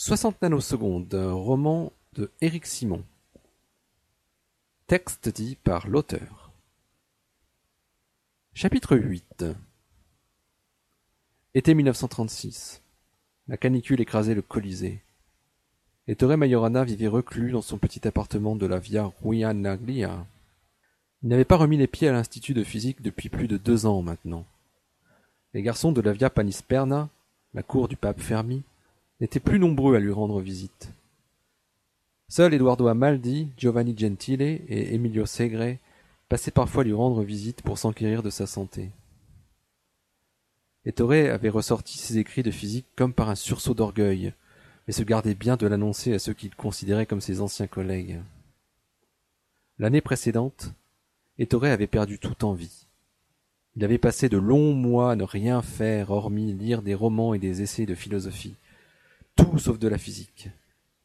Soixante nanosecondes, roman de Éric Simon. Texte dit par l'auteur. Chapitre 8 Été 1936. La canicule écrasait le Colisée. Ettore Majorana vivait reclus dans son petit appartement de la Via Ruinaglia. Il n'avait pas remis les pieds à l'institut de physique depuis plus de deux ans maintenant. Les garçons de la Via Panisperna, la cour du pape Fermi, n'étaient plus nombreux à lui rendre visite. Seuls Eduardo Amaldi, Giovanni Gentile et Emilio Segre passaient parfois lui rendre visite pour s'enquérir de sa santé. Ettore avait ressorti ses écrits de physique comme par un sursaut d'orgueil, mais se gardait bien de l'annoncer à ceux qu'il considérait comme ses anciens collègues. L'année précédente, Ettore avait perdu toute envie. Il avait passé de longs mois à ne rien faire hormis lire des romans et des essais de philosophie, tout sauf de la physique.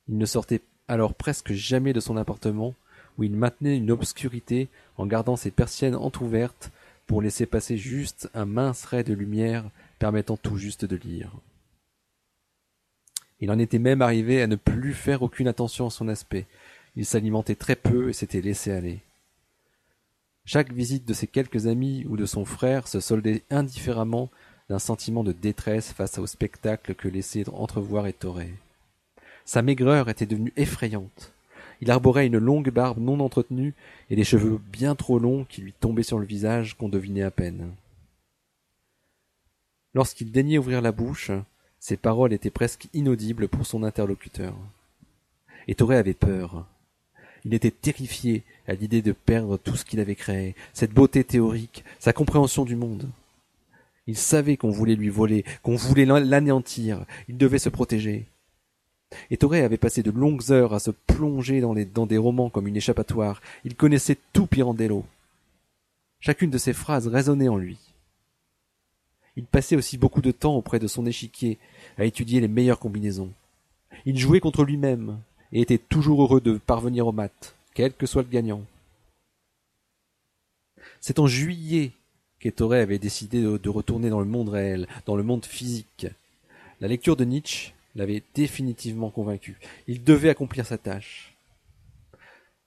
Il ne sortait alors presque jamais de son appartement, où il maintenait une obscurité en gardant ses persiennes entr'ouvertes pour laisser passer juste un mince ray de lumière permettant tout juste de lire. Il en était même arrivé à ne plus faire aucune attention à son aspect. Il s'alimentait très peu et s'était laissé aller. Chaque visite de ses quelques amis ou de son frère se soldait indifféremment d'un sentiment de détresse face au spectacle que laissait entrevoir Ettore. Sa maigreur était devenue effrayante. Il arborait une longue barbe non entretenue et des cheveux bien trop longs qui lui tombaient sur le visage qu'on devinait à peine. Lorsqu'il daignait ouvrir la bouche, ses paroles étaient presque inaudibles pour son interlocuteur. Ettore avait peur. Il était terrifié à l'idée de perdre tout ce qu'il avait créé, cette beauté théorique, sa compréhension du monde. Il savait qu'on voulait lui voler, qu'on voulait l'anéantir. Il devait se protéger. Ettore avait passé de longues heures à se plonger dans, dans des romans comme une échappatoire. Il connaissait tout Pirandello. Chacune de ses phrases résonnait en lui. Il passait aussi beaucoup de temps auprès de son échiquier à étudier les meilleures combinaisons. Il jouait contre lui-même et était toujours heureux de parvenir au mat, quel que soit le gagnant. C'est en juillet avait décidé de retourner dans le monde réel, dans le monde physique. La lecture de Nietzsche l'avait définitivement convaincu. Il devait accomplir sa tâche.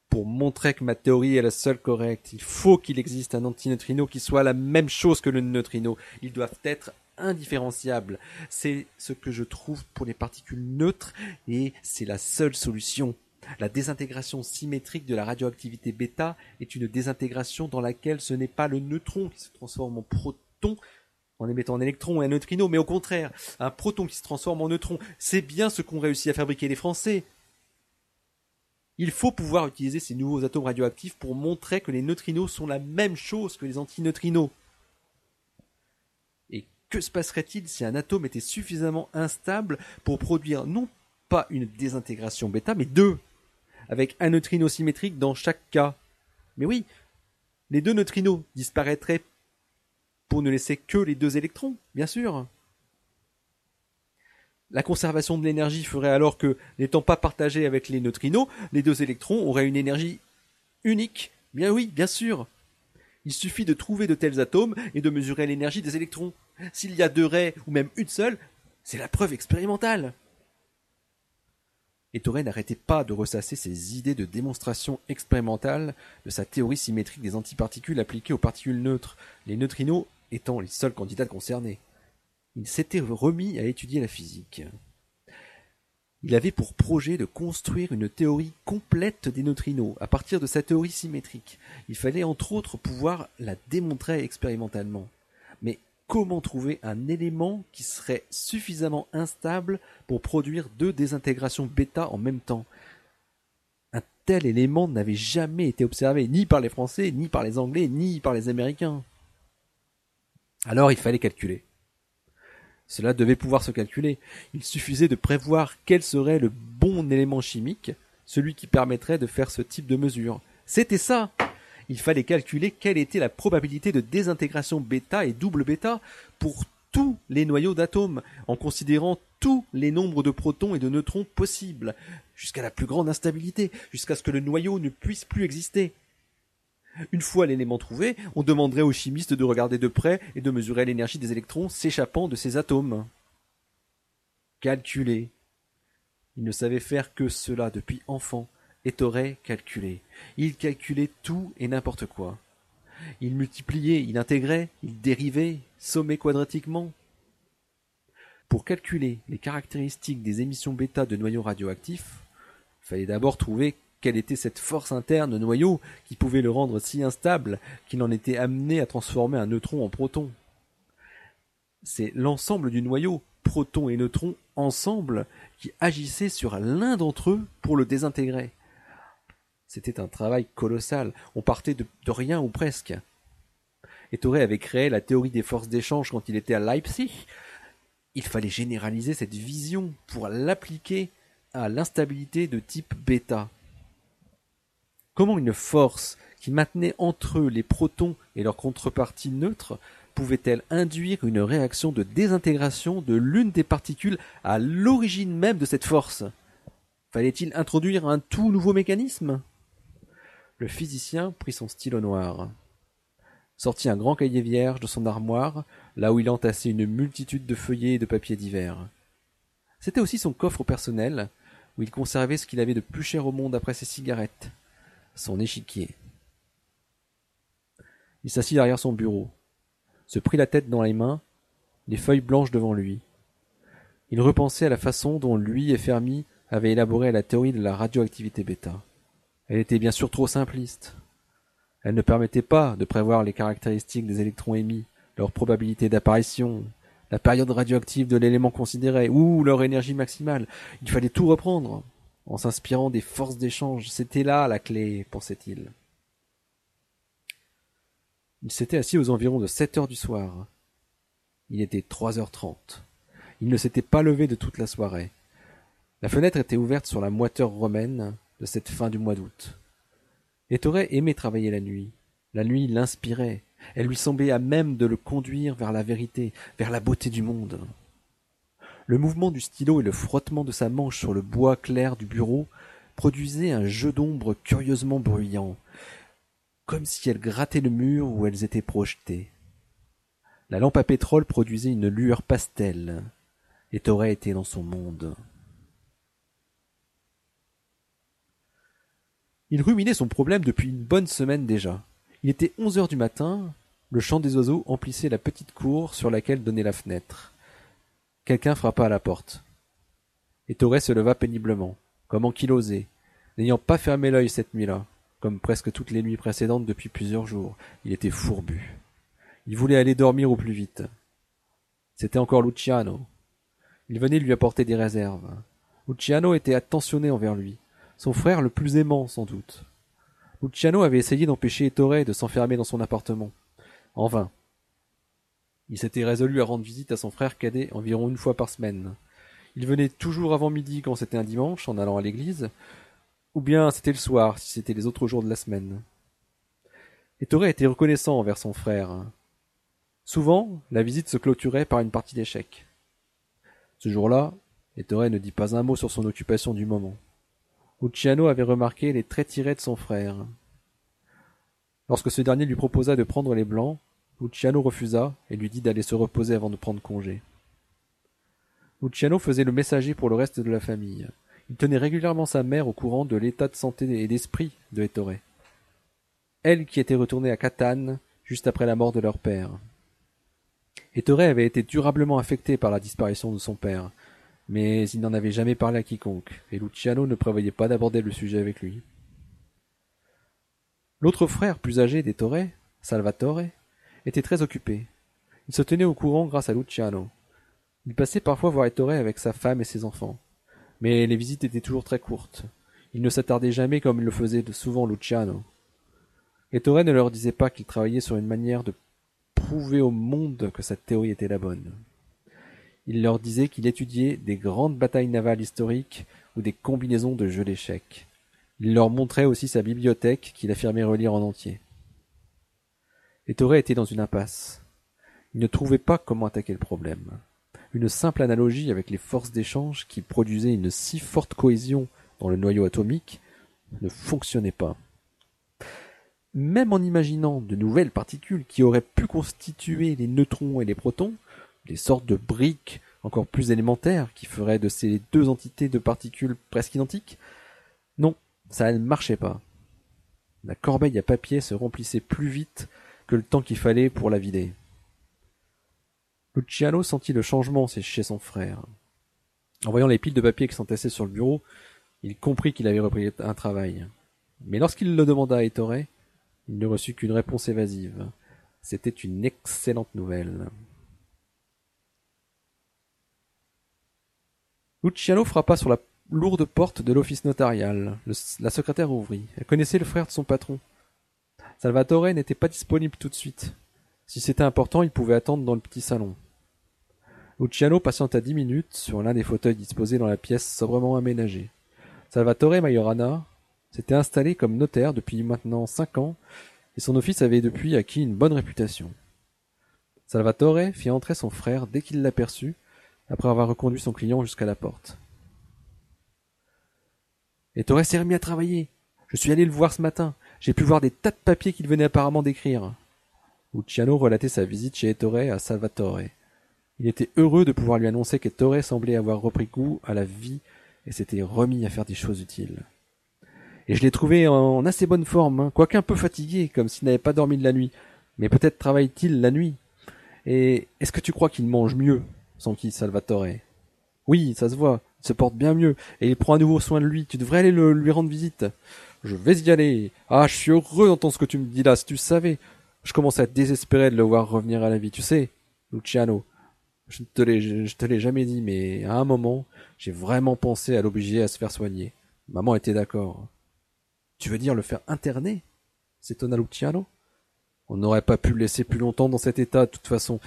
Pour montrer que ma théorie est la seule correcte, il faut qu'il existe un antineutrino qui soit la même chose que le neutrino. Ils doivent être indifférenciables. C'est ce que je trouve pour les particules neutres et c'est la seule solution. La désintégration symétrique de la radioactivité bêta est une désintégration dans laquelle ce n'est pas le neutron qui se transforme en proton en émettant un électron et un neutrino, mais au contraire, un proton qui se transforme en neutron. C'est bien ce qu'ont réussi à fabriquer les Français. Il faut pouvoir utiliser ces nouveaux atomes radioactifs pour montrer que les neutrinos sont la même chose que les antineutrinos. Et que se passerait-il si un atome était suffisamment instable pour produire non pas une désintégration bêta, mais deux? Avec un neutrino symétrique dans chaque cas. Mais oui, les deux neutrinos disparaîtraient pour ne laisser que les deux électrons, bien sûr. La conservation de l'énergie ferait alors que, n'étant pas partagés avec les neutrinos, les deux électrons auraient une énergie unique. Bien oui, bien sûr. Il suffit de trouver de tels atomes et de mesurer l'énergie des électrons. S'il y a deux raies ou même une seule, c'est la preuve expérimentale. Ettore n'arrêtait pas de ressasser ses idées de démonstration expérimentale de sa théorie symétrique des antiparticules appliquées aux particules neutres, les neutrinos étant les seuls candidats concernés. Il s'était remis à étudier la physique. Il avait pour projet de construire une théorie complète des neutrinos à partir de sa théorie symétrique. Il fallait entre autres pouvoir la démontrer expérimentalement. Mais comment trouver un élément qui serait suffisamment instable pour produire deux désintégrations bêta en même temps? Un tel élément n'avait jamais été observé ni par les Français, ni par les Anglais, ni par les Américains. Alors il fallait calculer. Cela devait pouvoir se calculer. Il suffisait de prévoir quel serait le bon élément chimique, celui qui permettrait de faire ce type de mesure. C'était ça il fallait calculer quelle était la probabilité de désintégration bêta et double bêta pour tous les noyaux d'atomes, en considérant tous les nombres de protons et de neutrons possibles, jusqu'à la plus grande instabilité, jusqu'à ce que le noyau ne puisse plus exister. Une fois l'élément trouvé, on demanderait aux chimistes de regarder de près et de mesurer l'énergie des électrons s'échappant de ces atomes. Calculer. Il ne savait faire que cela depuis enfant, Ettore calculait. Il calculait tout et n'importe quoi. Il multipliait, il intégrait, il dérivait, sommait quadratiquement. Pour calculer les caractéristiques des émissions bêta de noyaux radioactifs, il fallait d'abord trouver quelle était cette force interne de noyau qui pouvait le rendre si instable qu'il en était amené à transformer un neutron en proton. C'est l'ensemble du noyau, protons et neutrons ensemble, qui agissait sur l'un d'entre eux pour le désintégrer. C'était un travail colossal. On partait de, rien ou presque. Ettore avait créé la théorie des forces d'échange quand il était à Leipzig. Il fallait généraliser cette vision pour l'appliquer à l'instabilité de type bêta. Comment une force qui maintenait entre eux les protons et leurs contreparties neutres pouvait-elle induire une réaction de désintégration de l'une des particules à l'origine même de cette force? Fallait-il introduire un tout nouveau mécanisme? Le physicien prit son stylo noir, sortit un grand cahier vierge de son armoire, là où il entassait une multitude de feuillets et de papiers divers. C'était aussi son coffre personnel, où il conservait ce qu'il avait de plus cher au monde après ses cigarettes, son échiquier. Il s'assit derrière son bureau, se prit la tête dans les mains, les feuilles blanches devant lui. Il repensait à la façon dont lui et Fermi avaient élaboré la théorie de la radioactivité bêta. Elle était bien sûr trop simpliste. Elle ne permettait pas de prévoir les caractéristiques des électrons émis, leur probabilité d'apparition, la période radioactive de l'élément considéré, ou leur énergie maximale. Il fallait tout reprendre, en s'inspirant des forces d'échange. C'était là la clé, pensait-il. Il s'était assis aux environs de sept heures du soir. Il était trois heures trente. Il ne s'était pas levé de toute la soirée. La fenêtre était ouverte sur la moiteur romaine, de cette fin du mois d'août. Ettore aimait travailler la nuit. La nuit l'inspirait. Elle lui semblait à même de le conduire vers la vérité, vers la beauté du monde. Le mouvement du stylo et le frottement de sa manche sur le bois clair du bureau produisaient un jeu d'ombre curieusement bruyant, comme si elles grattaient le mur où elles étaient projetées. La lampe à pétrole produisait une lueur pastel. Ettore était dans son monde. Il ruminait son problème depuis une bonne semaine déjà. Il était onze heures du matin, le chant des oiseaux emplissait la petite cour sur laquelle donnait la fenêtre. Quelqu'un frappa à la porte. Ettore se leva péniblement, comme ankylosé, n'ayant pas fermé l'œil cette nuit-là, comme presque toutes les nuits précédentes depuis plusieurs jours. Il était fourbu. Il voulait aller dormir au plus vite. C'était encore Luciano. Il venait lui apporter des réserves. Luciano était attentionné envers lui son frère le plus aimant sans doute. Luciano avait essayé d'empêcher Ettore de s'enfermer dans son appartement. En vain. Il s'était résolu à rendre visite à son frère cadet environ une fois par semaine. Il venait toujours avant midi quand c'était un dimanche en allant à l'église, ou bien c'était le soir si c'était les autres jours de la semaine. Ettore était reconnaissant envers son frère. Souvent, la visite se clôturait par une partie d'échecs. Ce jour-là, Ettore ne dit pas un mot sur son occupation du moment. Luciano avait remarqué les traits tirés de son frère. Lorsque ce dernier lui proposa de prendre les blancs, Luciano refusa et lui dit d'aller se reposer avant de prendre congé. Luciano faisait le messager pour le reste de la famille. Il tenait régulièrement sa mère au courant de l'état de santé et d'esprit de Ettore. Elle qui était retournée à Catane juste après la mort de leur père. Ettore avait été durablement affecté par la disparition de son père, mais il n'en avait jamais parlé à quiconque, et Luciano ne prévoyait pas d'aborder le sujet avec lui. L'autre frère plus âgé d'Ettore, Salvatore, était très occupé. Il se tenait au courant grâce à Luciano. Il passait parfois voir Ettore avec sa femme et ses enfants. Mais les visites étaient toujours très courtes. Il ne s'attardait jamais comme le faisait souvent Luciano. Ettore ne leur disait pas qu'il travaillait sur une manière de prouver au monde que sa théorie était la bonne. Il leur disait qu'il étudiait des grandes batailles navales historiques ou des combinaisons de jeux d'échecs. Il leur montrait aussi sa bibliothèque qu'il affirmait relire en entier. Ettore était dans une impasse. Il ne trouvait pas comment attaquer le problème. Une simple analogie avec les forces d'échange qui produisaient une si forte cohésion dans le noyau atomique ne fonctionnait pas. Même en imaginant de nouvelles particules qui auraient pu constituer les neutrons et les protons, des sortes de briques encore plus élémentaire, qui ferait de ces deux entités de particules presque identiques Non, ça ne marchait pas. La corbeille à papier se remplissait plus vite que le temps qu'il fallait pour la vider. Luciano sentit le changement chez son frère. En voyant les piles de papier qui s'entassaient sur le bureau, il comprit qu'il avait repris un travail. Mais lorsqu'il le demanda à Ettore, il ne reçut qu'une réponse évasive. C'était une excellente nouvelle. Luciano frappa sur la lourde porte de l'office notarial. la secrétaire ouvrit. Elle connaissait le frère de son patron. Salvatore n'était pas disponible tout de suite. Si c'était important, il pouvait attendre dans le petit salon. Luciano patienta dix minutes sur l'un des fauteuils disposés dans la pièce sobrement aménagée. Salvatore Majorana s'était installé comme notaire depuis maintenant cinq ans, et son office avait depuis acquis une bonne réputation. Salvatore fit entrer son frère dès qu'il l'aperçut, après avoir reconduit son client jusqu'à la porte. Ettore s'est remis à travailler. Je suis allé le voir ce matin. J'ai pu voir des tas de papiers qu'il venait apparemment d'écrire. Luciano relatait sa visite chez Ettore à Salvatore. Il était heureux de pouvoir lui annoncer qu'Ettore semblait avoir repris goût à la vie et s'était remis à faire des choses utiles. Et je l'ai trouvé en assez bonne forme, hein, quoique un peu fatigué, comme s'il n'avait pas dormi de la nuit. Mais peut-être travaille-t-il la nuit. Et est-ce que tu crois qu'il mange mieux, sans qui Salvatore Oui, ça se voit, il se porte bien mieux, et il prend à nouveau soin de lui. Tu devrais aller lui rendre visite. Je vais y aller. Ah, je suis heureux d'entendre ce que tu me dis là, si tu savais. Je commence à être désespéré de le voir revenir à la vie, tu sais, Luciano. Je ne te l'ai, je te l'ai jamais dit, mais à un moment, j'ai vraiment pensé à l'obliger à se faire soigner. Maman était d'accord. Tu veux dire le faire interner? s'étonna Luciano. On n'aurait pas pu le laisser plus longtemps dans cet état, de toute façon.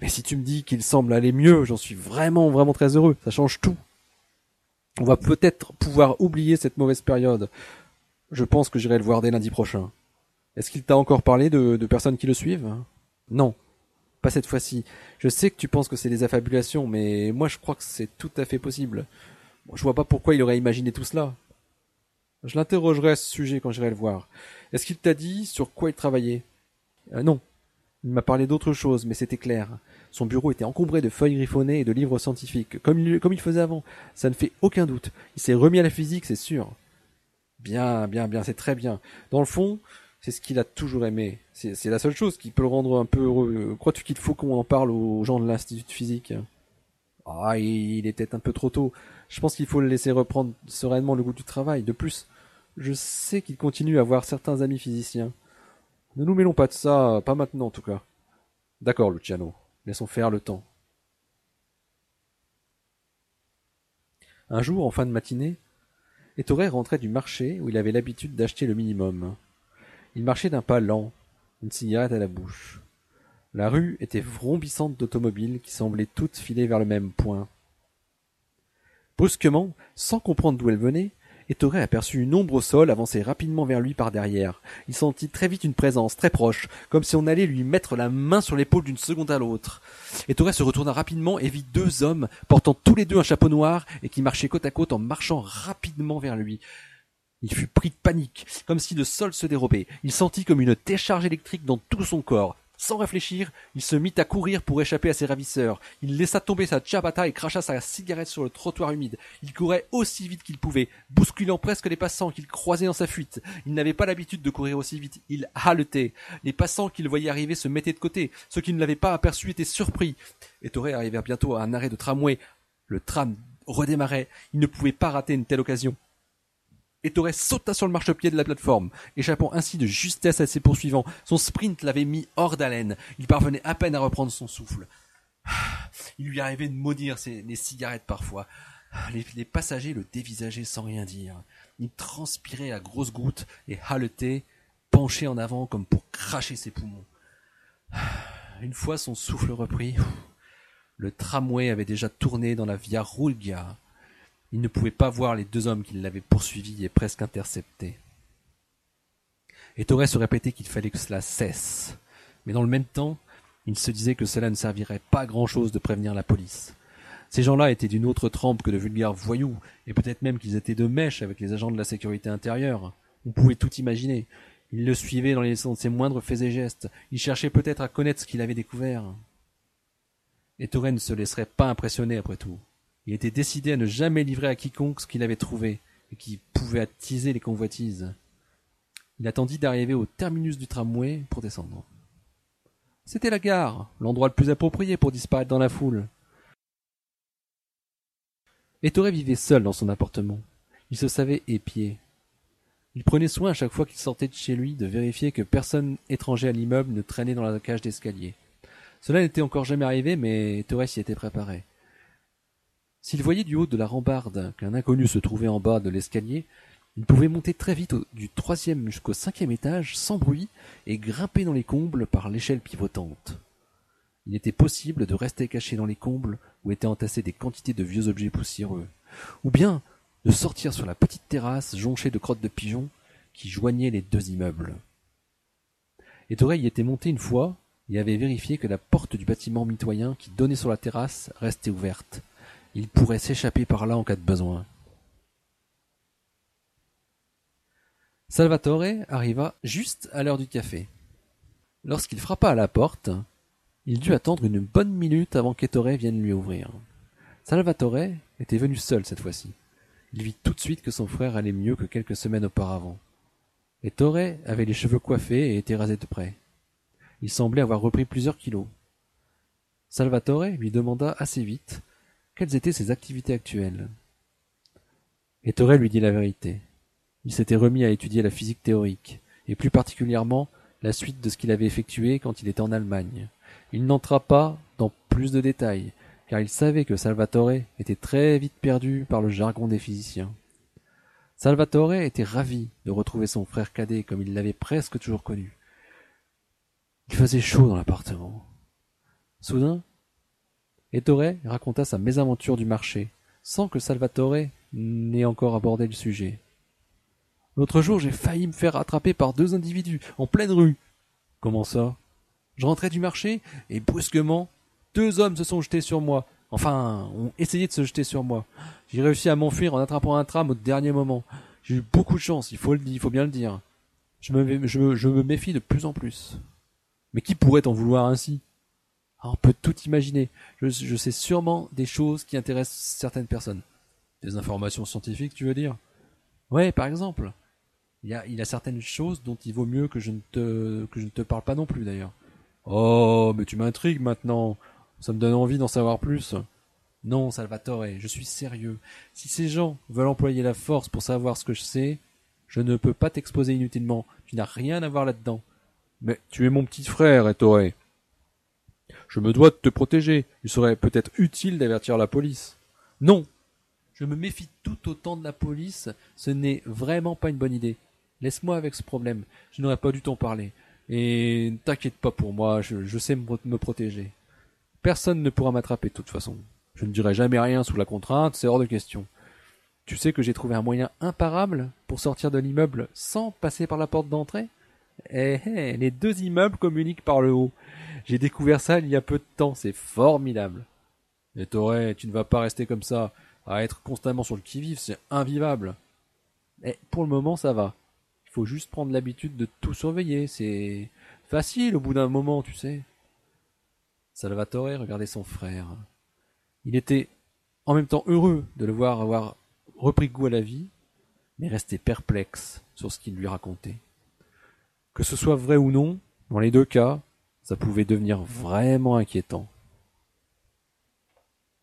Mais si tu me dis qu'il semble aller mieux, j'en suis vraiment, vraiment très heureux. Ça change tout. On va peut-être pouvoir oublier cette mauvaise période. Je pense que j'irai le voir dès lundi prochain. Est-ce qu'il t'a encore parlé de, personnes qui le suivent? Non, pas cette fois-ci. Je sais que tu penses que c'est des affabulations, mais moi je crois que c'est tout à fait possible. je vois pas pourquoi il aurait imaginé tout cela. Je l'interrogerai à ce sujet quand j'irai le voir. Est-ce qu'il t'a dit sur quoi il travaillait? Euh, Non. Il m'a parlé d'autre chose, mais c'était clair. Son bureau était encombré de feuilles griffonnées et de livres scientifiques, comme il, faisait avant. Ça ne fait aucun doute. Il s'est remis à la physique, c'est sûr. Bien, bien, bien, c'est très bien. Dans le fond, c'est ce qu'il a toujours aimé. C'est la seule chose qui peut le rendre un peu heureux. Crois-tu qu'il faut qu'on en parle aux gens de l'Institut de physique? Ah, il était un peu trop tôt. Je pense qu'il faut le laisser reprendre sereinement le goût du travail. De plus, je sais qu'il continue à avoir certains amis physiciens. Ne nous mêlons pas de ça, pas maintenant en tout cas. D'accord, Luciano. Laissons faire le temps. Un jour, en fin de matinée, Ettore rentrait du marché où il avait l'habitude d'acheter le minimum. Il marchait d'un pas lent, une cigarette à la bouche. La rue était vrombissante d'automobiles qui semblaient toutes filer vers le même point. Brusquement, sans comprendre d'où elle venait, Ettore aperçut une ombre au sol avancer rapidement vers lui par derrière. Il sentit très vite une présence, très proche, comme si on allait lui mettre la main sur l'épaule d'une seconde à l'autre. Ettore se retourna rapidement et vit deux hommes portant tous les deux un chapeau noir et qui marchaient côte à côte en marchant rapidement vers lui. Il fut pris de panique, comme si le sol se dérobait. Il sentit comme une décharge électrique dans tout son corps. Sans réfléchir, il se mit à courir pour échapper à ses ravisseurs. Il laissa tomber sa ciabatta et cracha sa cigarette sur le trottoir humide. Il courait aussi vite qu'il pouvait, bousculant presque les passants qu'il croisait dans sa fuite. Il n'avait pas l'habitude de courir aussi vite. Il haletait. Les passants qu'il voyait arriver se mettaient de côté. Ceux qui ne l'avaient pas aperçu étaient surpris. Et Toré arrivèrent bientôt à un arrêt de tramway. Le tram redémarrait. Il ne pouvait pas rater une telle occasion. Ettore sauta sur le marchepied de la plateforme, échappant ainsi de justesse à ses poursuivants. Son sprint l'avait mis hors d'haleine. Il parvenait à peine à reprendre son souffle. Il lui arrivait de maudire les cigarettes parfois. Les, passagers le dévisageaient sans rien dire. Il transpirait à grosses gouttes et haletait, penché en avant comme pour cracher ses poumons. Une fois son souffle repris, le tramway avait déjà tourné dans la Via Rulgia, il ne pouvait pas voir les deux hommes qui l'avaient poursuivi et presque intercepté. Ettore se répétait qu'il fallait que cela cesse, mais dans le même temps, il se disait que cela ne servirait pas grand-chose de prévenir la police. Ces gens-là étaient d'une autre trempe que de vulgaires voyous, et peut-être même qu'ils étaient de mèche avec les agents de la sécurité intérieure. On pouvait tout imaginer. Ils le suivaient dans, les, ses moindres faits et gestes. Ils cherchaient peut-être à connaître ce qu'il avait découvert. Ettore ne se laisserait pas impressionner après tout. Il était décidé à ne jamais livrer à quiconque ce qu'il avait trouvé et qui pouvait attiser les convoitises. Il attendit d'arriver au terminus du tramway pour descendre. C'était la gare, l'endroit le plus approprié pour disparaître dans la foule. Ettore vivait seul dans son appartement. Il se savait épié. Il prenait soin à chaque fois qu'il sortait de chez lui de vérifier que personne étranger à l'immeuble ne traînait dans la cage d'escalier. Cela n'était encore jamais arrivé, mais Ettore s'y était préparé. S'il voyait du haut de la rambarde qu'un inconnu se trouvait en bas de l'escalier, il pouvait monter très vite du troisième jusqu'au cinquième étage sans bruit et grimper dans les combles par l'échelle pivotante. Il était possible de rester caché dans les combles où étaient entassés des quantités de vieux objets poussiéreux, ou bien de sortir sur la petite terrasse jonchée de crottes de pigeons qui joignaient les deux immeubles. Ettore y était monté une fois et avait vérifié que la porte du bâtiment mitoyen qui donnait sur la terrasse restait ouverte. Il pourrait s'échapper par là en cas de besoin. Salvatore arriva juste à l'heure du café. Lorsqu'il frappa à la porte, il dut attendre une bonne minute avant qu'Ettore vienne lui ouvrir. Salvatore était venu seul cette fois-ci. Il vit tout de suite que son frère allait mieux que quelques semaines auparavant. Ettore avait les cheveux coiffés et était rasé de près. Il semblait avoir repris plusieurs kilos. Salvatore lui demanda assez vite quelles étaient ses activités actuelles? Ettore lui dit la vérité. Il s'était remis à étudier la physique théorique, et plus particulièrement la suite de ce qu'il avait effectué quand il était en Allemagne. Il n'entra pas dans plus de détails, car il savait que Salvatore était très vite perdu par le jargon des physiciens. Salvatore était ravi de retrouver son frère cadet comme il l'avait presque toujours connu. Il faisait chaud dans l'appartement. Soudain, Ettore raconta sa mésaventure du marché, sans que Salvatore n'ait encore abordé le sujet. L'autre jour, j'ai failli me faire attraper par deux individus, en pleine rue. Comment ça? Je rentrais du marché, et brusquement, deux hommes se sont jetés sur moi. Enfin, ont essayé de se jeter sur moi. J'ai réussi à m'enfuir en attrapant un tram au dernier moment. J'ai eu beaucoup de chance, il faut le il faut bien le dire. Je me, je, me méfie de plus en plus. Mais qui pourrait en vouloir ainsi? On peut tout imaginer. Je, je sais sûrement des choses qui intéressent certaines personnes. Des informations scientifiques, tu veux dire? Ouais, par exemple. Il y a, il a certaines choses dont il vaut mieux que je ne te, que je ne te parle pas non plus d'ailleurs. Oh, mais tu m'intrigues maintenant. Ça me donne envie d'en savoir plus. Non, Salvatore, je suis sérieux. Si ces gens veulent employer la force pour savoir ce que je sais, je ne peux pas t'exposer inutilement. Tu n'as rien à voir là-dedans. Mais tu es mon petit frère, Ettore. Je me dois de te protéger. Il serait peut-être utile d'avertir la police. Non. Je me méfie tout autant de la police. Ce n'est vraiment pas une bonne idée. Laisse-moi avec ce problème. Je n'aurais pas dû t'en parler. Et ne t'inquiète pas pour moi, je, sais me, protéger. Personne ne pourra m'attraper de toute façon. Je ne dirai jamais rien sous la contrainte, c'est hors de question. Tu sais que j'ai trouvé un moyen imparable pour sortir de l'immeuble sans passer par la porte d'entrée? Eh eh, les deux immeubles communiquent par le haut. J'ai découvert ça il y a peu de temps, c'est formidable. Et Toré, tu ne vas pas rester comme ça, à être constamment sur le qui-vive, c'est invivable. Mais pour le moment, ça va. Il faut juste prendre l'habitude de tout surveiller. C'est facile au bout d'un moment, tu sais. Salvatore regardait son frère. Il était en même temps heureux de le voir avoir repris goût à la vie, mais restait perplexe sur ce qu'il lui racontait. Que ce soit vrai ou non, dans les deux cas, ça pouvait devenir vraiment inquiétant.